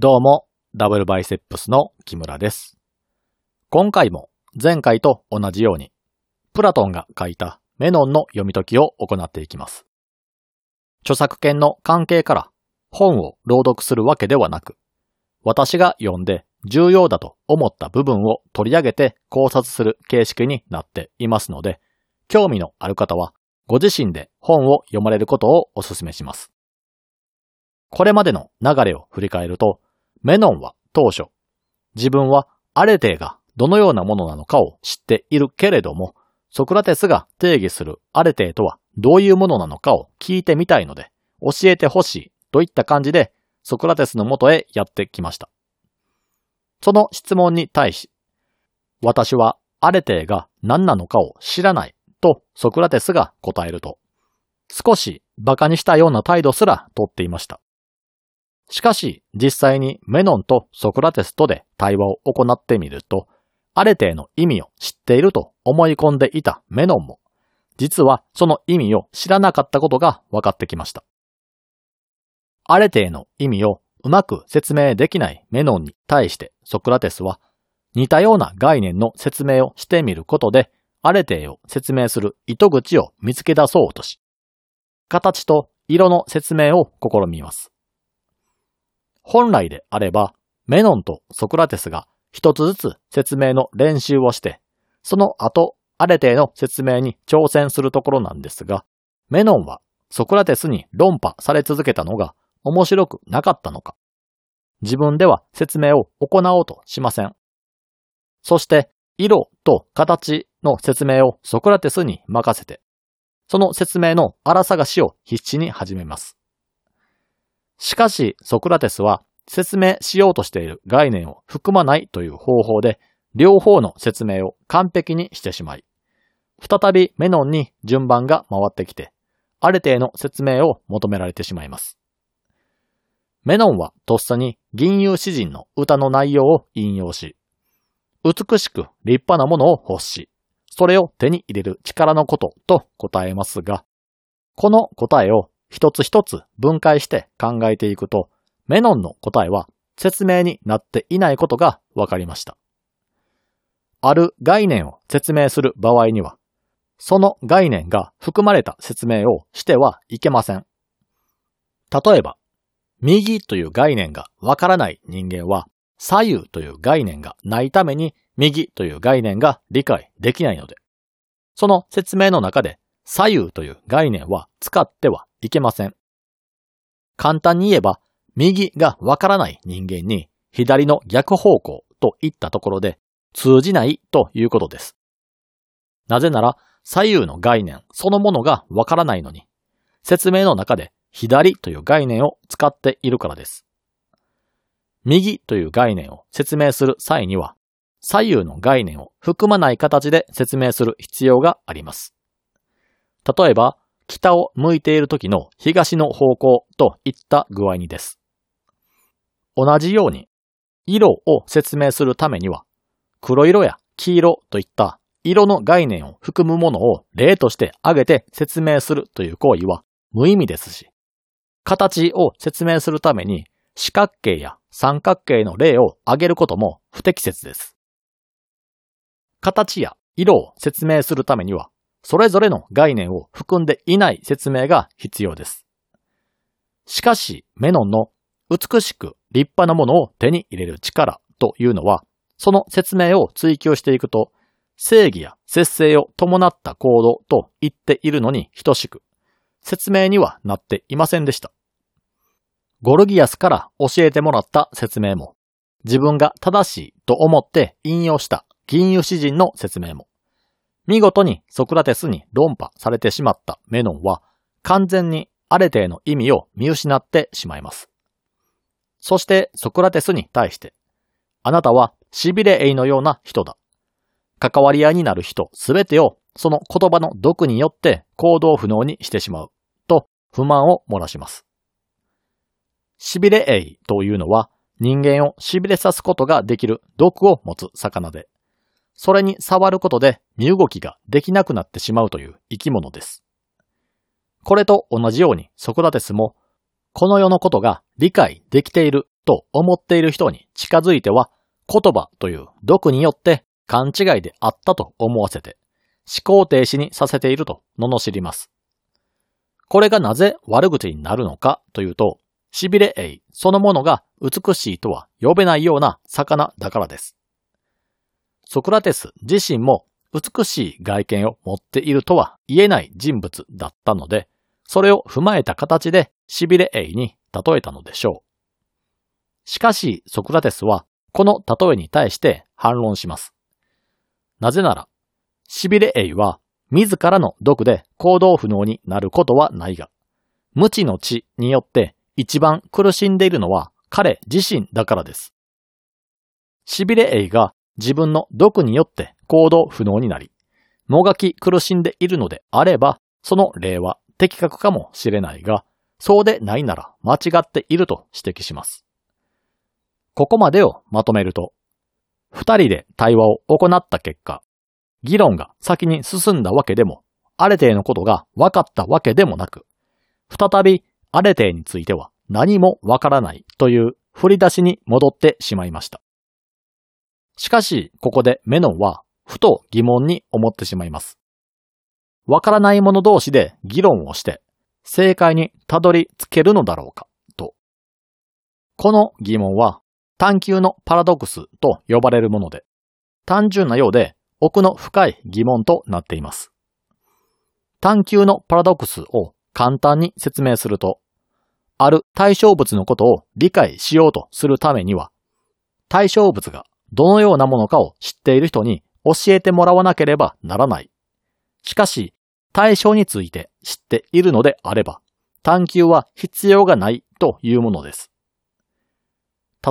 どうも、ダブルバイセップスの木村です。今回も前回と同じように、プラトンが書いたメノンの読み解きを行っていきます。著作権の関係から本を朗読するわけではなく、私が読んで重要だと思った部分を取り上げて考察する形式になっていますので、興味のある方はご自身で本を読まれることをお勧めします。これまでの流れを振り返ると、メノンは当初、自分はアレテーがどのようなものなのかを知っているけれども、ソクラテスが定義するアレテーとはどういうものなのかを聞いてみたいので、教えてほしいといった感じで、ソクラテスのもとへやってきました。その質問に対し、私はアレテーが何なのかを知らないとソクラテスが答えると、少し馬鹿にしたような態度すらとっていました。しかし、実際にメノンとソクラテスとで対話を行ってみると、アレテの意味を知っていると思い込んでいたメノンも、実はその意味を知らなかったことが分かってきました。アレテの意味をうまく説明できないメノンに対してソクラテスは、似たような概念の説明をしてみることで、アレテを説明する糸口を見つけ出そうとし、形と色の説明を試みます。本来であれば、メノンとソクラテスが一つずつ説明の練習をして、その後、アレテの説明に挑戦するところなんですが、メノンはソクラテスに論破され続けたのが面白くなかったのか、自分では説明を行おうとしません。そして、色と形の説明をソクラテスに任せて、その説明の荒探しを必死に始めます。しかし、ソクラテスは説明しようとしている概念を含まないという方法で、両方の説明を完璧にしてしまい、再びメノンに順番が回ってきて、ある程度の説明を求められてしまいます。メノンはとっさに銀融詩人の歌の内容を引用し、美しく立派なものを欲し、それを手に入れる力のことと答えますが、この答えを一つ一つ分解して考えていくと、メノンの答えは説明になっていないことが分かりました。ある概念を説明する場合には、その概念が含まれた説明をしてはいけません。例えば、右という概念がわからない人間は、左右という概念がないために右という概念が理解できないので、その説明の中で左右という概念は使ってはいけません。簡単に言えば、右がわからない人間に左の逆方向といったところで通じないということです。なぜなら左右の概念そのものがわからないのに、説明の中で左という概念を使っているからです。右という概念を説明する際には、左右の概念を含まない形で説明する必要があります。例えば、北を向いている時の東の方向といった具合にです。同じように、色を説明するためには、黒色や黄色といった色の概念を含むものを例として挙げて説明するという行為は無意味ですし、形を説明するために四角形や三角形の例を挙げることも不適切です。形や色を説明するためには、それぞれの概念を含んでいない説明が必要です。しかし、メノンの美しく立派なものを手に入れる力というのは、その説明を追求していくと、正義や節制を伴った行動と言っているのに等しく、説明にはなっていませんでした。ゴルギアスから教えてもらった説明も、自分が正しいと思って引用した銀融詩人の説明も、見事にソクラテスに論破されてしまったメノンは、完全にアレテへの意味を見失ってしまいます。そしてソクラテスに対して、あなたはシビレエイのような人だ。関わり合いになる人すべてをその言葉の毒によって行動不能にしてしまう。と不満を漏らします。シビレエイというのは人間を痺れさすことができる毒を持つ魚で、それに触ることで身動きができなくなってしまうという生き物です。これと同じようにソクラテスも、この世のことが理解できていると思っている人に近づいては言葉という毒によって勘違いであったと思わせて思考停止にさせていると罵ります。これがなぜ悪口になるのかというと、痺れエイそのものが美しいとは呼べないような魚だからです。ソクラテス自身も美しい外見を持っているとは言えない人物だったので、それを踏まえた形で痺れエイに例えたのでしょう。しかし、ソクラテスはこの例えに対して反論します。なぜなら、痺れエイは自らの毒で行動不能になることはないが、無知の知によって一番苦しんでいるのは彼自身だからです。痺れエイが自分の毒によって行動不能になり、もがき苦しんでいるのであれば、その例は的確かもしれないが、そうでないなら間違っていると指摘します。ここまでをまとめると、二人で対話を行った結果、議論が先に進んだわけでも、アレテイのことが分かったわけでもなく、再びアレテイについては何もわからないという振り出しに戻ってしまいました。しかし、ここでメノンは、ふと疑問に思ってしまいます。わからない者同士で議論をして、正解にたどり着けるのだろうか、と。この疑問は、探求のパラドックスと呼ばれるもので、単純なようで奥の深い疑問となっています。探求のパラドックスを簡単に説明すると、ある対象物のことを理解しようとするためには、対象物がどのようなものかを知っている人に教えてもらわなければならない。しかし、対象について知っているのであれば、探求は必要がないというものです。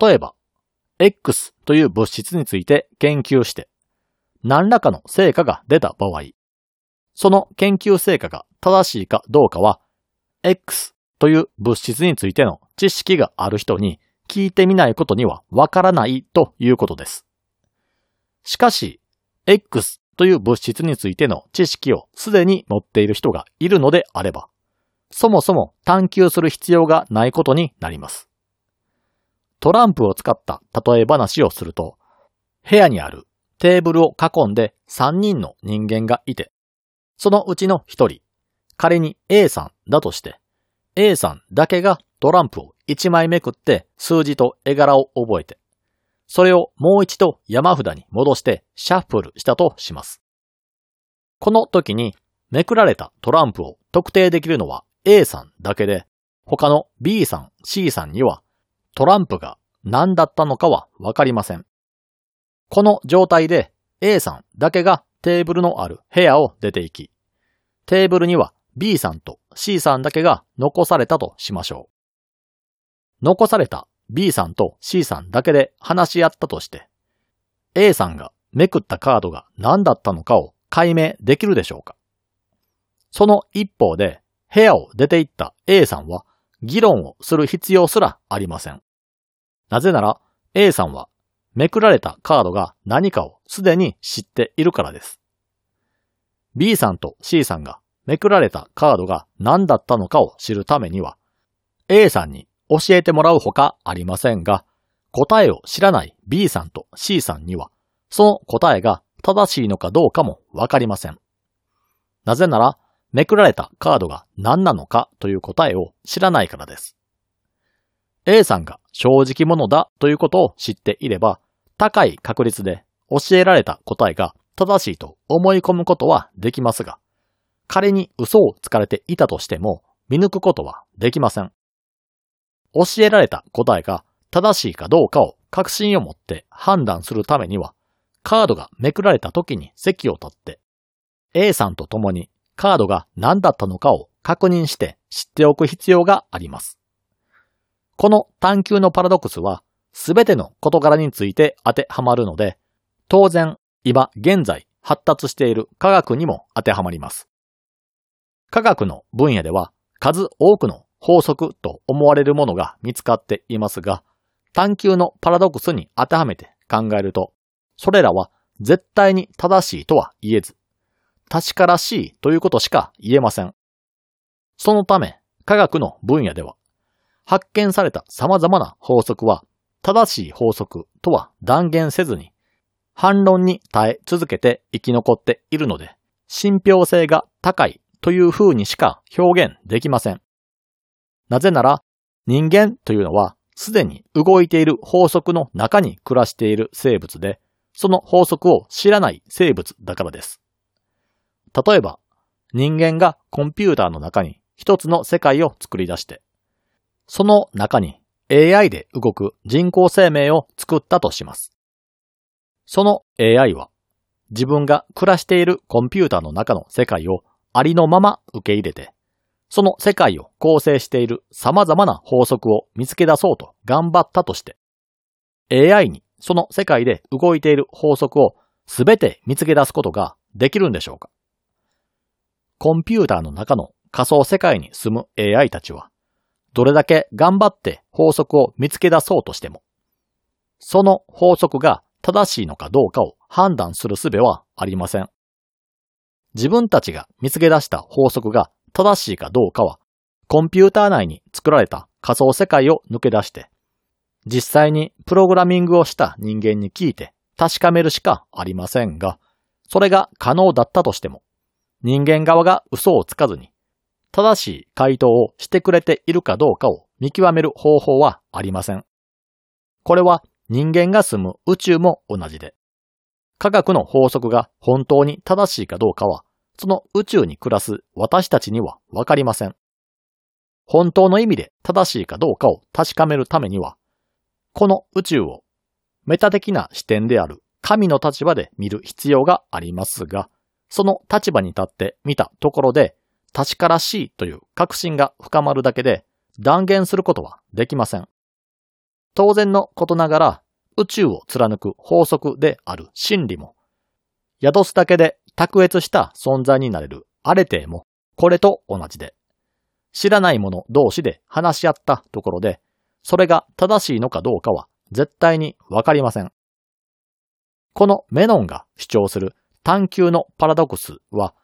例えば、X という物質について研究して、何らかの成果が出た場合、その研究成果が正しいかどうかは、X という物質についての知識がある人に聞いてみないことにはわからないということです。しかし、X という物質についての知識をすでに持っている人がいるのであれば、そもそも探求する必要がないことになります。トランプを使った例え話をすると、部屋にあるテーブルを囲んで3人の人間がいて、そのうちの1人、仮に A さんだとして、A さんだけがトランプを1枚めくって数字と絵柄を覚えて、それをもう一度山札に戻してシャッフルしたとします。この時にめくられたトランプを特定できるのは A さんだけで、他の B さん、C さんにはトランプが何だったのかはわかりません。この状態で A さんだけがテーブルのある部屋を出て行き、テーブルには B さんと C さんだけが残されたとしましょう。残された B さんと C さんだけで話し合ったとして、A さんがめくったカードが何だったのかを解明できるでしょうかその一方で、部屋を出て行った A さんは議論をする必要すらありません。なぜなら A さんはめくられたカードが何かをすでに知っているからです。B さんと C さんがめくられたカードが何だったのかを知るためには、A さんに教えてもらうほかありませんが、答えを知らない B さんと C さんには、その答えが正しいのかどうかもわかりません。なぜなら、めくられたカードが何なのかという答えを知らないからです。A さんが正直者だということを知っていれば、高い確率で教えられた答えが正しいと思い込むことはできますが、仮に嘘をつかれていたとしても見抜くことはできません。教えられた答えが正しいかどうかを確信を持って判断するためには、カードがめくられた時に席を立って、A さんと共にカードが何だったのかを確認して知っておく必要があります。この探求のパラドックスは、すべての事柄について当てはまるので、当然、今現在発達している科学にも当てはまります。科学の分野では数多くの法則と思われるものが見つかっていますが、探求のパラドックスに当てはめて考えると、それらは絶対に正しいとは言えず、確からしいということしか言えません。そのため、科学の分野では、発見された様々な法則は正しい法則とは断言せずに、反論に耐え続けて生き残っているので、信憑性が高いという風にしか表現できません。なぜなら、人間というのはすでに動いている法則の中に暮らしている生物で、その法則を知らない生物だからです。例えば、人間がコンピューターの中に一つの世界を作り出して、その中に AI で動く人工生命を作ったとします。その AI は自分が暮らしているコンピューターの中の世界をありのまま受け入れて、その世界を構成している様々な法則を見つけ出そうと頑張ったとして、AI にその世界で動いている法則をすべて見つけ出すことができるんでしょうか？コンピューターの中の仮想世界に住む AI たちは、どれだけ頑張って法則を見つけ出そうとしても、その法則が正しいのかどうかを判断する術はありません。自分たちが見つけ出した法則が正しいかどうかは、コンピューター内に作られた仮想世界を抜け出して、実際にプログラミングをした人間に聞いて確かめるしかありませんが、それが可能だったとしても、人間側が嘘をつかずに、正しい回答をしてくれているかどうかを見極める方法はありません。これは人間が住む宇宙も同じで、科学の法則が本当に正しいかどうかは、その宇宙に暮らす私たちにはわかりません。本当の意味で正しいかどうかを確かめるためには、この宇宙をメタ的な視点である神の立場で見る必要がありますが、その立場に立って見たところで、確からしいという確信が深まるだけで断言することはできません。当然のことながら宇宙を貫く法則である真理も、宿すだけで卓越した存在になれるアレテーもこれと同じで、知らない者同士で話し合ったところで、それが正しいのかどうかは絶対にわかりません。このメノンが主張する探求のパラドックスは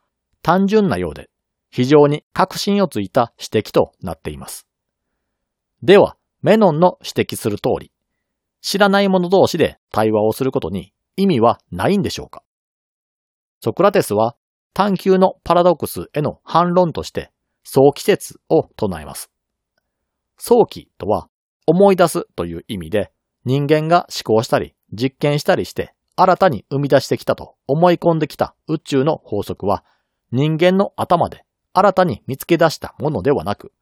単純なようで非常に確信をついた指摘となっています。では、メノンの指摘する通り、知らない者同士で対話をすることに意味はないんでしょうか？ソクラテスは探求のパラドックスへの反論として早期説を唱えます。早期とは思い出すという意味で人間が思考したり実験したりして新たに生み出してきたと思い込んできた宇宙の法則は人間の頭で新たに見つけ出したものではなく、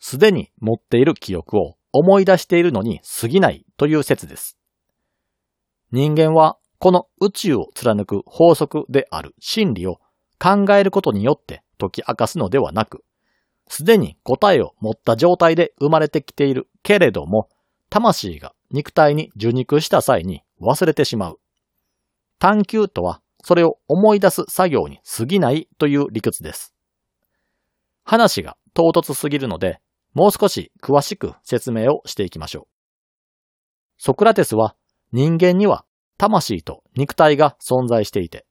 すでに持っている記憶を思い出しているのに過ぎないという説です。人間はこの宇宙を貫く法則である真理を考えることによって解き明かすのではなく、すでに答えを持った状態で生まれてきているけれども、魂が肉体に受肉した際に忘れてしまう。探求とはそれを思い出す作業に過ぎないという理屈です。話が唐突すぎるので、もう少し詳しく説明をしていきましょう。ソクラテスは人間には魂と肉体が存在していて、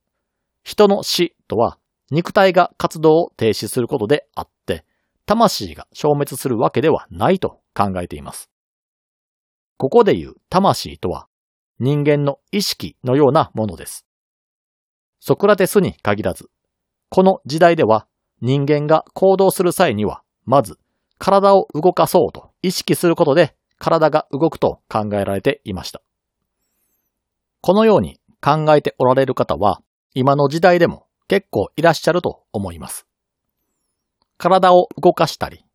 人の死とは肉体が活動を停止することであって、魂が消滅するわけではないと考えています。ここで言う魂とは人間の意識のようなものです。ソクラテスに限らず、この時代では人間が行動する際には、まず体を動かそうと意識することで体が動くと考えられていました。このように考えておられる方は今の時代でも結構いらっしゃると思います。体を動かしたり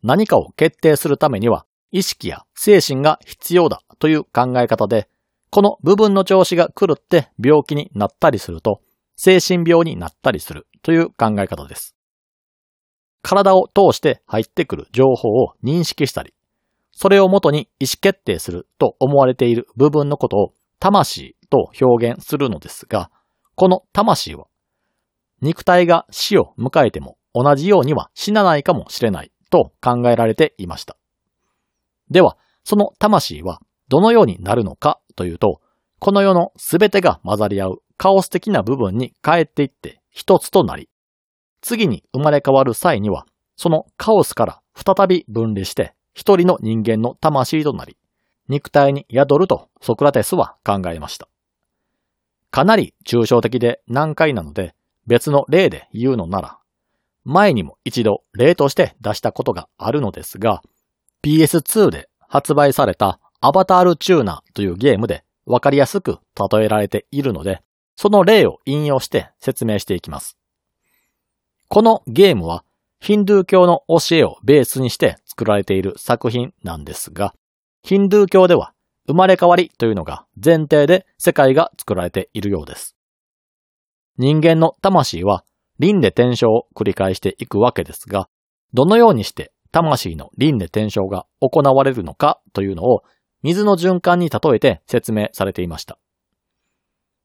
何かを決定するためには意識や精神が必要だという考え方でこの部分の調子が狂って病気になったりすると精神病になったりするという考え方です。体を通して入ってくる情報を認識したり、それをもとに意思決定すると思われている部分のことを魂と表現するのですが、この魂は肉体が死を迎えても同じようには死なないかもしれないと考えられていました。では、その魂はどのようになるのかというと、この世のすべてが混ざり合うカオス的な部分に帰っていって一つとなり、次に生まれ変わる際には、そのカオスから再び分離して一人の人間の魂となり、肉体に宿るとソクラテスは考えました。かなり抽象的で難解なので、別の例で言うのなら、前にも一度例として出したことがあるのですが、PS2 で発売されたアバタールチューナーというゲームでわかりやすく例えられているので、その例を引用して説明していきます。このゲームはヒンドゥー教の教えをベースにして作られている作品なんですが、ヒンドゥー教では生まれ変わりというのが前提で世界が作られているようです。人間の魂は輪廻転生を繰り返していくわけですが、どのようにして魂の輪廻転生が行われるのかというのを水の循環に例えて説明されていました。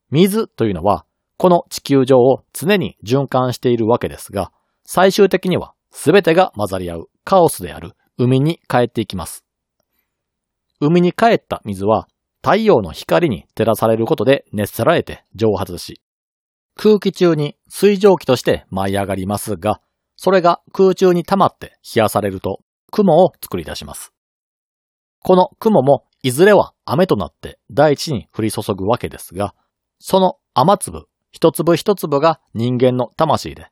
水というのはこの地球上を常に循環しているわけですが、最終的には全てが混ざり合うカオスである海に帰っていきます。海に帰った水は太陽の光に照らされることで熱せられて蒸発し、空気中に水蒸気として舞い上がりますが、それが空中に溜まって冷やされると雲を作り出します。この雲もいずれは雨となって大地に降り注ぐわけですが、その雨粒一粒一粒が人間の魂で、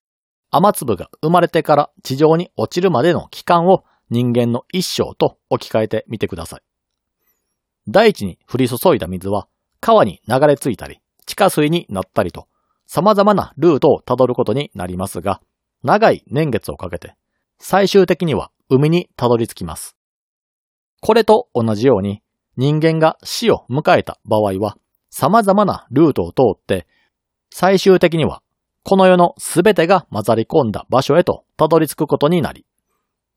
雨粒が生まれてから地上に落ちるまでの期間を人間の一生と置き換えてみてください。大地に降り注いだ水は川に流れ着いたり、地下水になったりと、様々なルートをたどることになりますが、長い年月をかけて、最終的には海にたどり着きます。これと同じように、人間が死を迎えた場合は、様々なルートを通って、最終的には、この世のすべてが混ざり込んだ場所へとたどり着くことになり、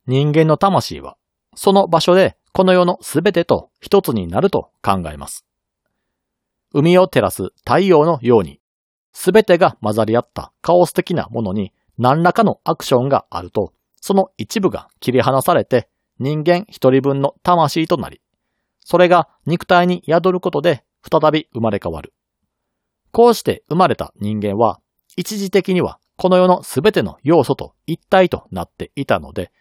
人間の魂は、その場所でこの世のすべてと一つになると考えます。海を照らす太陽のように、すべてが混ざり合ったカオス的なものに何らかのアクションがあると、その一部が切り離されて人間一人分の魂となり、それが肉体に宿ることで再び生まれ変わる。こうして生まれた人間は、一時的にはこの世のすべての要素と一体となっていたので、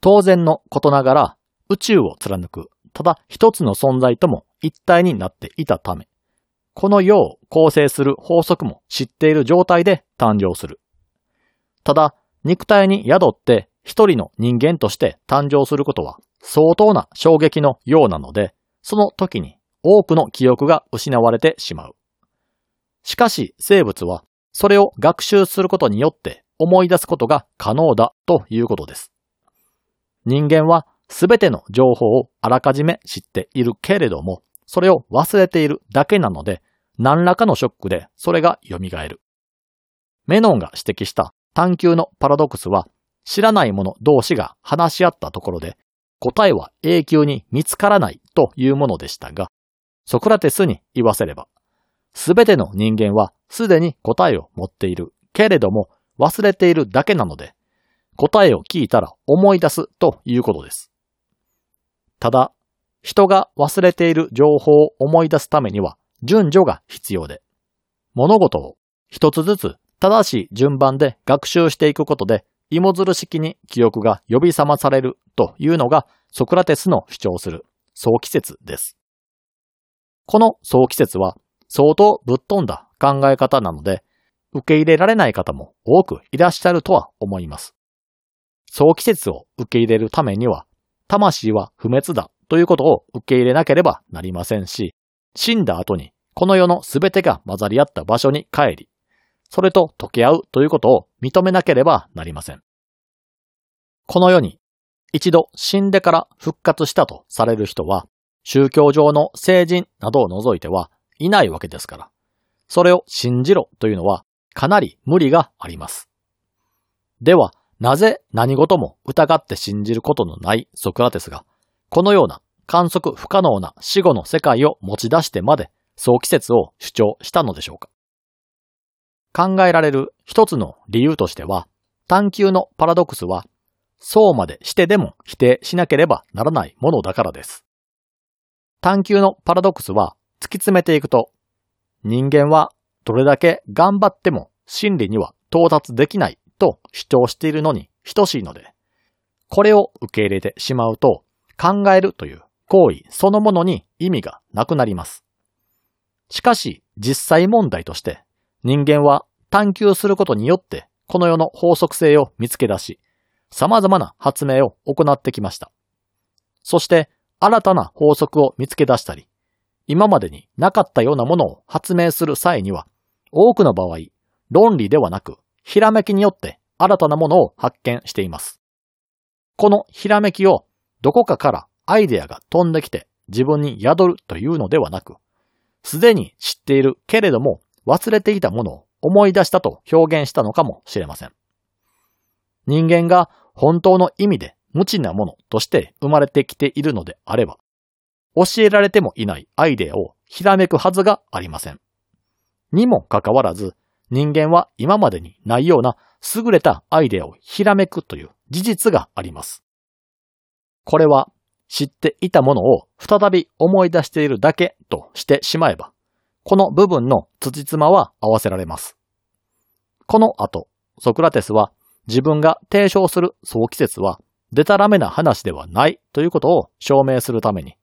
当然のことながら宇宙を貫く、ただ一つの存在とも一体になっていたため、この世を構成する法則も知っている状態で誕生する。ただ、肉体に宿って一人の人間として誕生することは相当な衝撃のようなので、その時に多くの記憶が失われてしまう。しかし生物はそれを学習することによって思い出すことが可能だということです。人間はすべての情報をあらかじめ知っているけれども、それを忘れているだけなので、何らかのショックでそれが蘇る。メノンが指摘した探求のパラドックスは、知らない者同士が話し合ったところで、答えは永久に見つからないというものでしたが、ソクラテスに言わせれば、すべての人間はすでに答えを持っているけれども忘れているだけなので、答えを聞いたら思い出すということです。ただ、人が忘れている情報を思い出すためには順序が必要で、物事を一つずつ正しい順番で学習していくことで、芋づる式に記憶が呼び覚まされるというのがソクラテスの主張する早期説です。この早期説は相当ぶっ飛んだ考え方なので、受け入れられない方も多くいらっしゃるとは思います。早期説を受け入れるためには、魂は不滅だということを受け入れなければなりませんし、死んだ後にこの世の全てが混ざり合った場所に帰り、それと溶け合うということを認めなければなりません。この世に一度死んでから復活したとされる人は、宗教上の聖人などを除いてはいないわけですから、それを信じろというのはかなり無理があります。では、なぜ何事も疑って信じることのないソクラテスが、このような観測不可能な死後の世界を持ち出してまで早期説を主張したのでしょうか考えられる一つの理由としては、探求のパラドックスは、そうまでしてでも否定しなければならないものだからです。探求のパラドックスは突き詰めていくと、人間はどれだけ頑張っても真理には到達できないと主張しているのに等しいので、これを受け入れてしまうと、考えるという行為そのものに意味がなくなります。しかし、実際問題として人間は探求することによってこの世の法則性を見つけ出し、様々な発明を行ってきました。そして新たな法則を見つけ出したり、今までになかったようなものを発明する際には、多くの場合、論理ではなく、ひらめきによって新たなものを発見しています。このひらめきをどこかからアイデアが飛んできて自分に宿るというのではなく、すでに知っているけれども忘れていたものを思い出したと表現したのかもしれません。人間が本当の意味で無知なものとして生まれてきているのであれば、教えられてもいないアイデアをひらめくはずがありません。にもかかわらず、人間は今までにないような優れたアイデアをひらめくという事実があります。これは知っていたものを再び思い出しているだけとしてしまえば、この部分の辻褄は合わせられます。この後、ソクラテスは自分が提唱する早期説はデタラメな話ではないということを証明するために、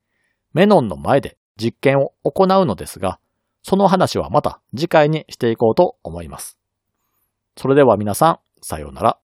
メノンの前で実験を行うのですが、その話はまた次回にしていこうと思います。それでは皆さん、さようなら。